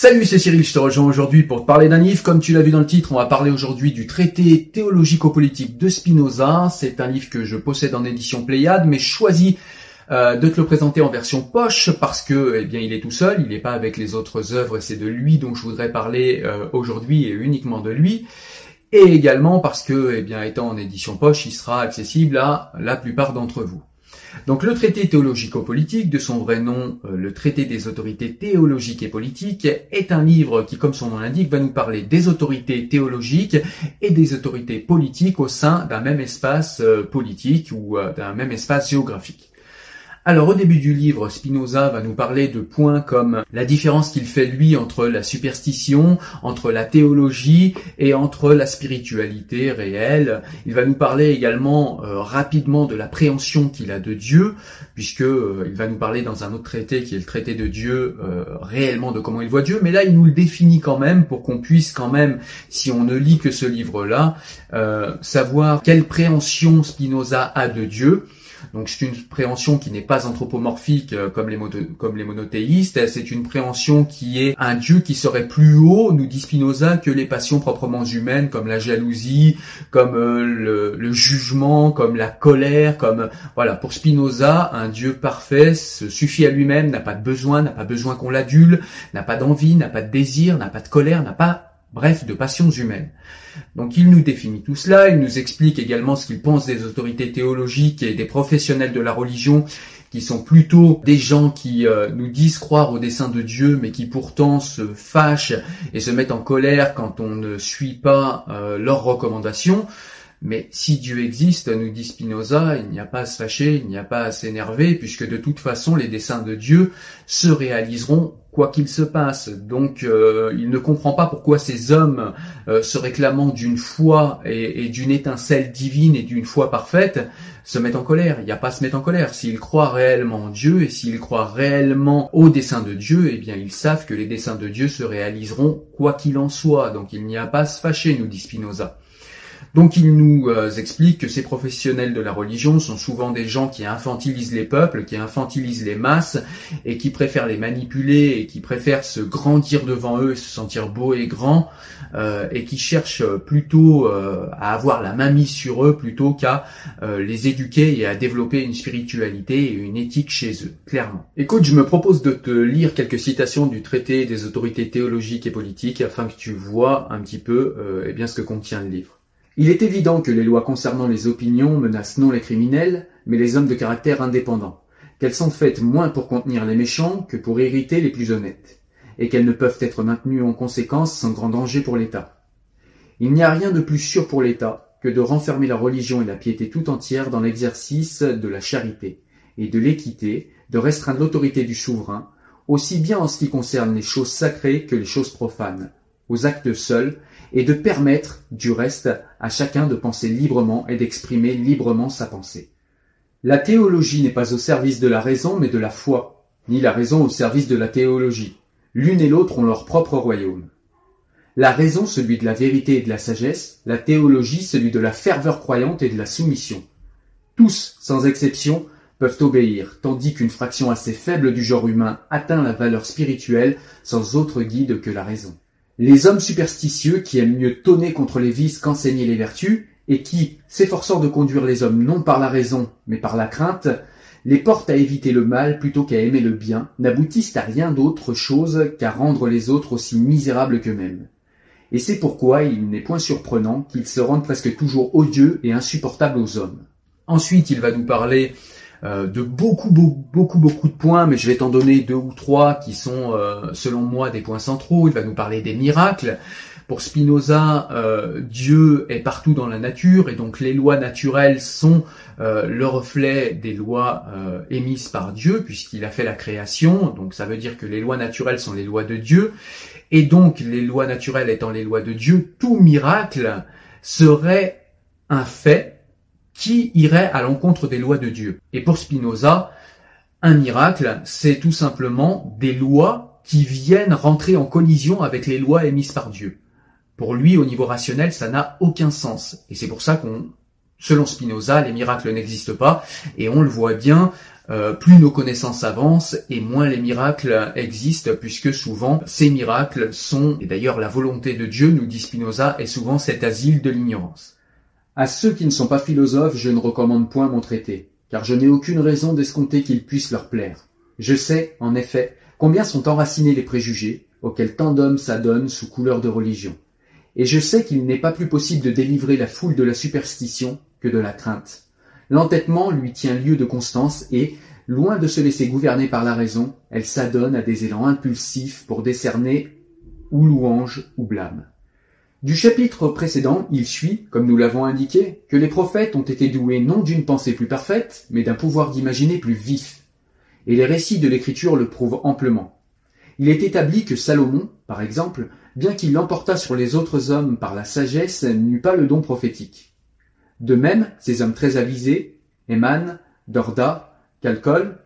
Salut, c'est Cyril, je te rejoins aujourd'hui pour te parler d'un livre. Comme tu l'as vu dans le titre, on va parler aujourd'hui du traité théologico-politique de Spinoza. C'est un livre que je possède en édition Pléiade, mais choisi euh, de te le présenter en version poche parce que, eh bien, il est tout seul, il n'est pas avec les autres œuvres c'est de lui dont je voudrais parler euh, aujourd'hui et uniquement de lui. Et également parce que, eh bien, étant en édition poche, il sera accessible à la plupart d'entre vous. Donc le traité théologico-politique, de son vrai nom euh, le traité des autorités théologiques et politiques, est un livre qui, comme son nom l'indique, va nous parler des autorités théologiques et des autorités politiques au sein d'un même espace euh, politique ou euh, d'un même espace géographique. Alors au début du livre, Spinoza va nous parler de points comme la différence qu'il fait lui entre la superstition, entre la théologie et entre la spiritualité réelle. Il va nous parler également euh, rapidement de la préhension qu'il a de Dieu, puisque euh, il va nous parler dans un autre traité qui est le traité de Dieu euh, réellement de comment il voit Dieu, mais là il nous le définit quand même pour qu'on puisse quand même, si on ne lit que ce livre-là, savoir quelle préhension Spinoza a de Dieu. Donc c'est une préhension qui n'est pas anthropomorphique euh, comme les, monothéistes, c'est une préhension qui est un Dieu qui serait plus haut, nous dit Spinoza, que les passions proprement humaines comme la jalousie, comme euh, le, le, jugement, comme la colère, comme voilà, pour Spinoza, un Dieu parfait se suffit à lui-même, n'a pas de besoin, n'a pas besoin qu'on l'adule, n'a pas d'envie, n'a pas de désir, n'a pas de colère, n'a pas bref, de passions humaines. Donc il nous définit tout cela, il nous explique également ce qu'il pense des autorités théologiques et des professionnels de la religion qui sont plutôt des gens qui euh, nous disent croire au dessein de Dieu, mais qui pourtant se fâchent et se mettent en colère quand on ne suit pas euh, leurs recommandations. Mais si Dieu existe, nous dit Spinoza, il n'y a pas à se fâcher, il n'y a pas à s'énerver, puisque de toute façon les desseins de Dieu se réaliseront quoi qu'il se passe. Donc euh, il ne comprend pas pourquoi ces hommes euh, se réclamant d'une foi et, d'une étincelle divine et d'une foi parfaite se mettent en colère. Il n'y a pas à se mettre en colère. S'ils croient réellement en Dieu et s'ils croient réellement au dessein de Dieu, eh bien ils savent que les desseins de Dieu se réaliseront quoi qu'il en soit. Donc il n'y a pas à se fâcher, nous dit Spinoza. Donc il nous euh, explique que ces professionnels de la religion sont souvent des gens qui infantilisent les peuples, qui infantilisent les masses et qui préfèrent les manipuler et qui préfèrent se grandir devant eux se sentir beau et grand euh, et qui cherchent plutôt euh, à avoir la main mise sur eux plutôt qu'à les éduquer et à développer une spiritualité et une éthique chez eux, clairement. Écoute, je me propose de te lire quelques citations du traité des autorités théologiques et politiques afin que tu vois un petit peu eh bien ce que contient le livre. Il est évident que les lois concernant les opinions menacent non les criminels, mais les hommes de caractère indépendant, qu'elles sont faites moins pour contenir les méchants que pour irriter les plus honnêtes, et qu'elles ne peuvent être maintenues en conséquence sans grand danger pour l'État. Il n'y a rien de plus sûr pour l'État que de renfermer la religion et la piété tout entière dans l'exercice de la charité et de l'équité, de restreindre l'autorité du souverain, aussi bien en ce qui concerne les choses sacrées que les choses profanes, aux actes seuls, et de permettre, du reste, à chacun de penser librement et d'exprimer librement sa pensée. La théologie n'est pas au service de la raison, mais de la foi, ni la raison au service de la théologie. L'une et l'autre ont leur propre royaume. la raison celui de la vérité et de la sagesse, la théologie celui de la ferveur croyante et de la soumission. Tous, sans exception, peuvent obéir, tandis qu'une fraction assez faible du genre humain atteint la valeur spirituelle sans autre guide que la raison. Les hommes superstitieux qui aiment mieux tonner contre les vices qu'enseigner les vertus, et qui, s'efforçant de conduire les hommes non par la raison, mais par la crainte, les portent à éviter le mal plutôt qu'à aimer le bien, n'aboutissent à rien d'autre chose qu'à rendre les autres aussi misérables qu'eux-mêmes. Et c'est pourquoi il n'est point surprenant qu'ils se rendent presque toujours odieux et insupportables aux hommes. Ensuite, il va nous parler de beaucoup, beaucoup, beaucoup, beaucoup de points, mais je vais t'en donner deux ou trois qui sont, euh, selon moi, des points centraux. Il va nous parler des miracles. Pour Spinoza, euh, Dieu est partout dans la nature et donc les lois naturelles sont euh, le reflet des lois euh, émises par Dieu puisqu'il a fait la création. Donc ça veut dire que les lois naturelles sont les lois de Dieu et donc les lois naturelles étant les lois de Dieu, tout miracle serait un fait qui irait à l'encontre des lois de Dieu. Et pour Spinoza, un miracle, c'est tout simplement des lois qui viennent rentrer en collision avec les lois émises par Dieu. Pour lui, au niveau rationnel, ça n'a aucun sens. Et c'est pour ça qu'on, selon Spinoza, les miracles n'existent pas. Et on le voit bien, euh, plus nos connaissances avancent et moins les miracles existent, puisque souvent ces miracles sont, et d'ailleurs la volonté de Dieu, nous dit Spinoza, est souvent cet asile de l'ignorance. À ceux qui ne sont pas philosophes, je ne recommande point mon traité, car je n'ai aucune raison d'escompter qu'il puisse leur plaire. Je sais, en effet, combien sont enracinés les préjugés, auxquels tant d'hommes s'adonnent sous couleur de religion et je sais qu'il n'est pas plus possible de délivrer la foule de la superstition que de la crainte. L'entêtement lui tient lieu de constance et, loin de se laisser gouverner par la raison, elle s'adonne à des élans impulsifs pour décerner ou louange ou blâme. Du chapitre précédent, il suit, comme nous l'avons indiqué, que les prophètes ont été doués non d'une pensée plus parfaite, mais d'un pouvoir d'imaginer plus vif. Et les récits de l'écriture le prouvent amplement. Il est établi que Salomon, par exemple, bien qu'il l'emportât sur les autres hommes par la sagesse, n'eut pas le don prophétique. De même, ces hommes très avisés, Eman, Dorda, Calcol,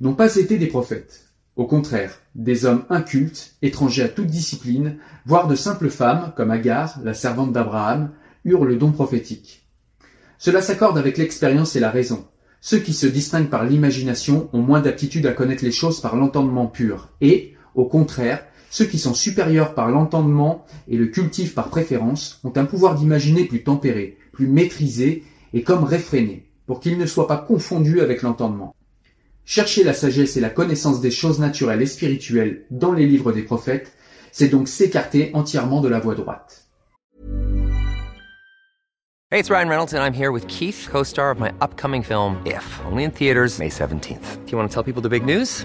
n'ont pas été des prophètes. Au contraire, des hommes incultes, étrangers à toute discipline, voire de simples femmes, comme Agar, la servante d'Abraham, eurent le don prophétique. Cela s'accorde avec l'expérience et la raison. Ceux qui se distinguent par l'imagination ont moins d'aptitude à connaître les choses par l'entendement pur, et, au contraire, ceux qui sont supérieurs par l'entendement et le cultivent par préférence ont un pouvoir d'imaginer plus tempéré, plus maîtrisé et comme réfréné, pour qu'ils ne soient pas confondus avec l'entendement. Chercher la sagesse et la connaissance des choses naturelles et spirituelles dans les livres des prophètes, c'est donc s'écarter entièrement de la voie droite. Hey, it's Ryan Reynolds and I'm here with Keith, co-star of my upcoming film If, only in theaters May 17th. Do you want to tell people the big news?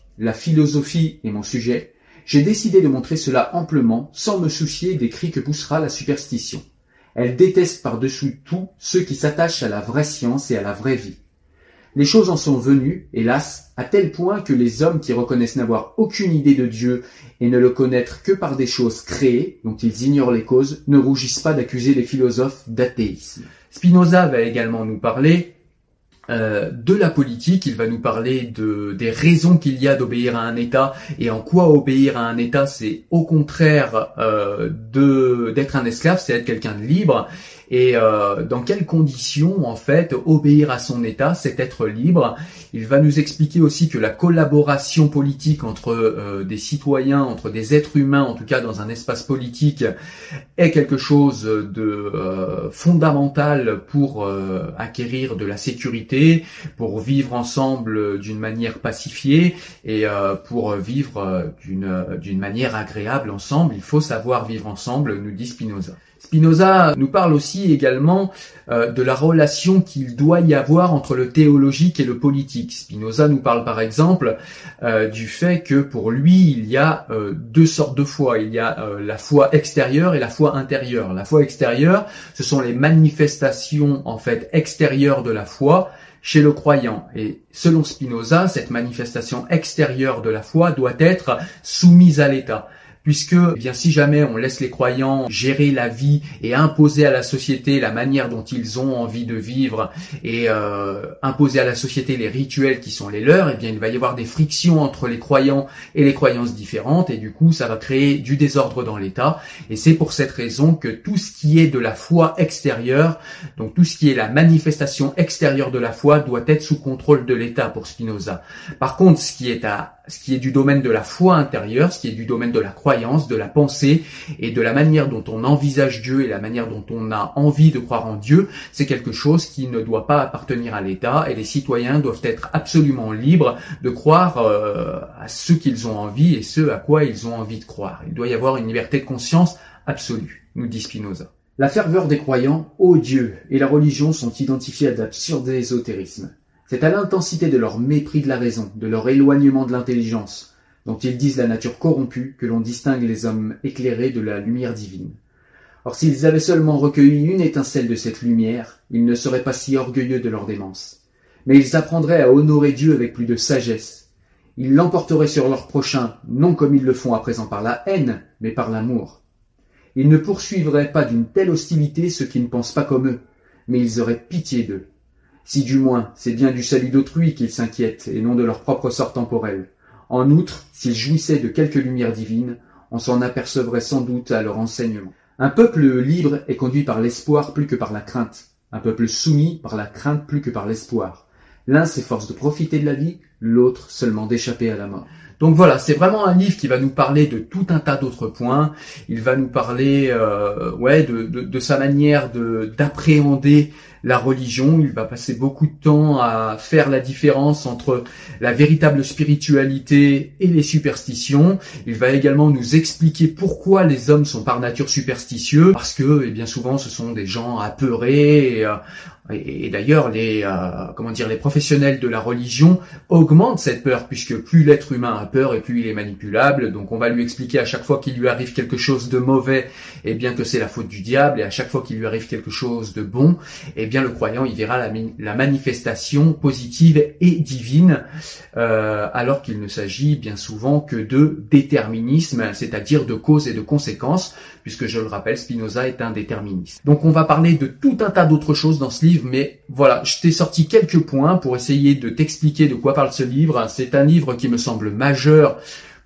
la philosophie est mon sujet, j'ai décidé de montrer cela amplement sans me soucier des cris que poussera la superstition. Elle déteste par-dessus tout ceux qui s'attachent à la vraie science et à la vraie vie. Les choses en sont venues, hélas, à tel point que les hommes qui reconnaissent n'avoir aucune idée de Dieu et ne le connaître que par des choses créées, dont ils ignorent les causes, ne rougissent pas d'accuser les philosophes d'athéisme. Spinoza va également nous parler euh, de la politique, il va nous parler de, des raisons qu'il y a d'obéir à un État et en quoi obéir à un État, c'est au contraire euh, d'être un esclave, c'est être quelqu'un de libre et euh, dans quelles conditions en fait obéir à son État, c'est être libre. Il va nous expliquer aussi que la collaboration politique entre euh, des citoyens, entre des êtres humains, en tout cas dans un espace politique, est quelque chose de euh, fondamental pour acquérir de la sécurité, pour vivre ensemble d'une manière pacifiée et pour vivre d'une manière agréable ensemble. Il faut savoir vivre ensemble, nous dit Spinoza. Spinoza nous parle aussi également euh, de la relation qu'il doit y avoir entre le théologique et le politique. Spinoza nous parle par exemple euh, du fait que pour lui, il y a euh, deux sortes de foi. Il y a la foi extérieure et la foi intérieure. La foi extérieure, ce sont les manifestations en fait extérieures de la foi chez le croyant. Et selon Spinoza, cette manifestation extérieure de la foi doit être soumise à l'État puisque eh bien si jamais on laisse les croyants gérer la vie et imposer à la société la manière dont ils ont envie de vivre et euh, imposer à la société les rituels qui sont les leurs, eh bien il va y avoir des frictions entre les croyants et les croyances différentes et du coup ça va créer du désordre dans l'État et c'est pour cette raison que tout ce qui est de la foi extérieure, donc tout ce qui est la manifestation extérieure de la foi doit être sous contrôle de l'État pour Spinoza. Par contre, ce qui est à ce qui est du domaine de la foi intérieure, ce qui est du domaine de la croyance, de la pensée et de la manière dont on envisage Dieu et la manière dont on a envie de croire en Dieu, c'est quelque chose qui ne doit pas appartenir à l'État et les citoyens doivent être absolument libres de croire euh, à ce qu'ils ont envie et ce à quoi ils ont envie de croire. Il doit y avoir une liberté de conscience absolue, nous dit Spinoza. La ferveur des croyants, ô Dieu, et la religion sont identifiés à d'absurdes ésotérismes. C'est à l'intensité de leur mépris de la raison, de leur éloignement de l'intelligence, dont ils disent la nature corrompue, que l'on distingue les hommes éclairés de la lumière divine. Or s'ils avaient seulement recueilli une étincelle de cette lumière, ils ne seraient pas si orgueilleux de leur démence. Mais ils apprendraient à honorer Dieu avec plus de sagesse. Ils l'emporteraient sur leur prochain, non comme ils le font à présent par la haine, mais par l'amour. Ils ne poursuivraient pas d'une telle hostilité ceux qui ne pensent pas comme eux, mais ils auraient pitié d'eux. Si du moins c'est bien du salut d'autrui qu'ils s'inquiètent et non de leur propre sort temporel. En outre, s'ils jouissaient de quelque lumière divine, on s'en apercevrait sans doute à leur enseignement. Un peuple libre est conduit par l'espoir plus que par la crainte. Un peuple soumis par la crainte plus que par l'espoir. L'un s'efforce de profiter de la vie, l'autre seulement d'échapper à la mort. Donc voilà, c'est vraiment un livre qui va nous parler de tout un tas d'autres points. Il va nous parler, euh, ouais, de, de, sa manière de d'appréhender la religion. Il va passer beaucoup de temps à faire la différence entre la véritable spiritualité et les superstitions. Il va également nous expliquer pourquoi les hommes sont par nature superstitieux, parce que, et eh bien souvent, ce sont des gens apeurés. Euh, et, d'ailleurs, les euh, comment dire, les professionnels de la religion augmentent cette peur, puisque plus l'être humain a peur et plus il est manipulable. Donc, on va lui expliquer à chaque fois qu'il lui arrive quelque chose de mauvais, et eh bien que c'est la faute du diable, et à chaque fois qu'il lui arrive quelque chose de bon, et eh bien le croyant il verra la, la manifestation positive et divine, euh, alors qu'il ne s'agit bien souvent que de déterminisme, c'est-à-dire de cause et de conséquences, puisque je le rappelle, Spinoza est un déterministe. Donc, on va parler de tout un tas d'autres choses dans ce livre mais voilà, je t'ai sorti quelques points pour essayer de t'expliquer de quoi parle ce livre. C'est un livre qui me semble majeur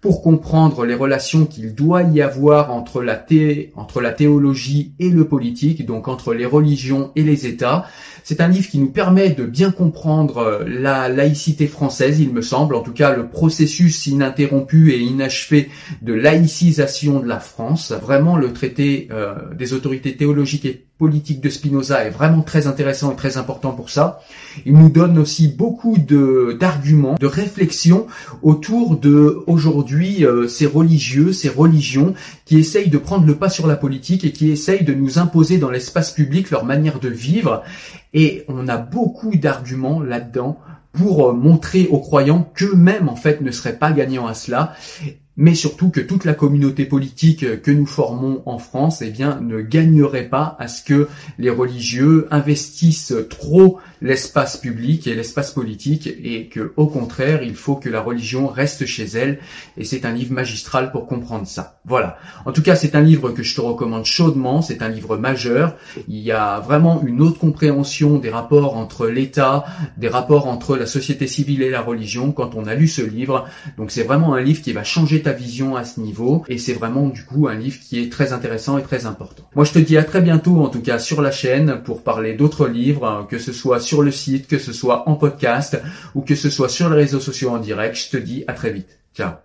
pour comprendre les relations qu'il doit y avoir entre la, thé, entre la théologie et le politique, donc entre les religions et les États. C'est un livre qui nous permet de bien comprendre euh, la laïcité française, il me semble, en tout cas le processus ininterrompu et inachevé de laïcisation de la France. Vraiment, le traité euh, des autorités théologiques et politiques de Spinoza est vraiment très intéressant et très important pour ça. Il nous donne aussi beaucoup de d'arguments, de réflexions autour de aujourd'hui euh, ces religieux, ces religions qui essayent de prendre le pas sur la politique et qui essayent de nous imposer dans l'espace public leur manière de vivre et on a beaucoup d'arguments là-dedans pour euh, montrer aux croyants qu'eux-mêmes en fait ne seraient pas gagnants à cela mais surtout que toute la communauté politique que nous formons en France, eh bien, ne gagnerait pas à ce que les religieux investissent trop l'espace public et l'espace politique, et que, au contraire, il faut que la religion reste chez elle. Et c'est un livre magistral pour comprendre ça. Voilà. En tout cas, c'est un livre que je te recommande chaudement. C'est un livre majeur. Il y a vraiment une autre compréhension des rapports entre l'État, des rapports entre la société civile et la religion quand on a lu ce livre. Donc, c'est vraiment un livre qui va changer ta vision à ce niveau et c'est vraiment du coup un livre qui est très intéressant et très important. Moi je te dis à très bientôt en tout cas sur la chaîne pour parler d'autres livres, que ce soit sur le site, que ce soit en podcast ou que ce soit sur les réseaux sociaux en direct. Je te dis à très vite. Ciao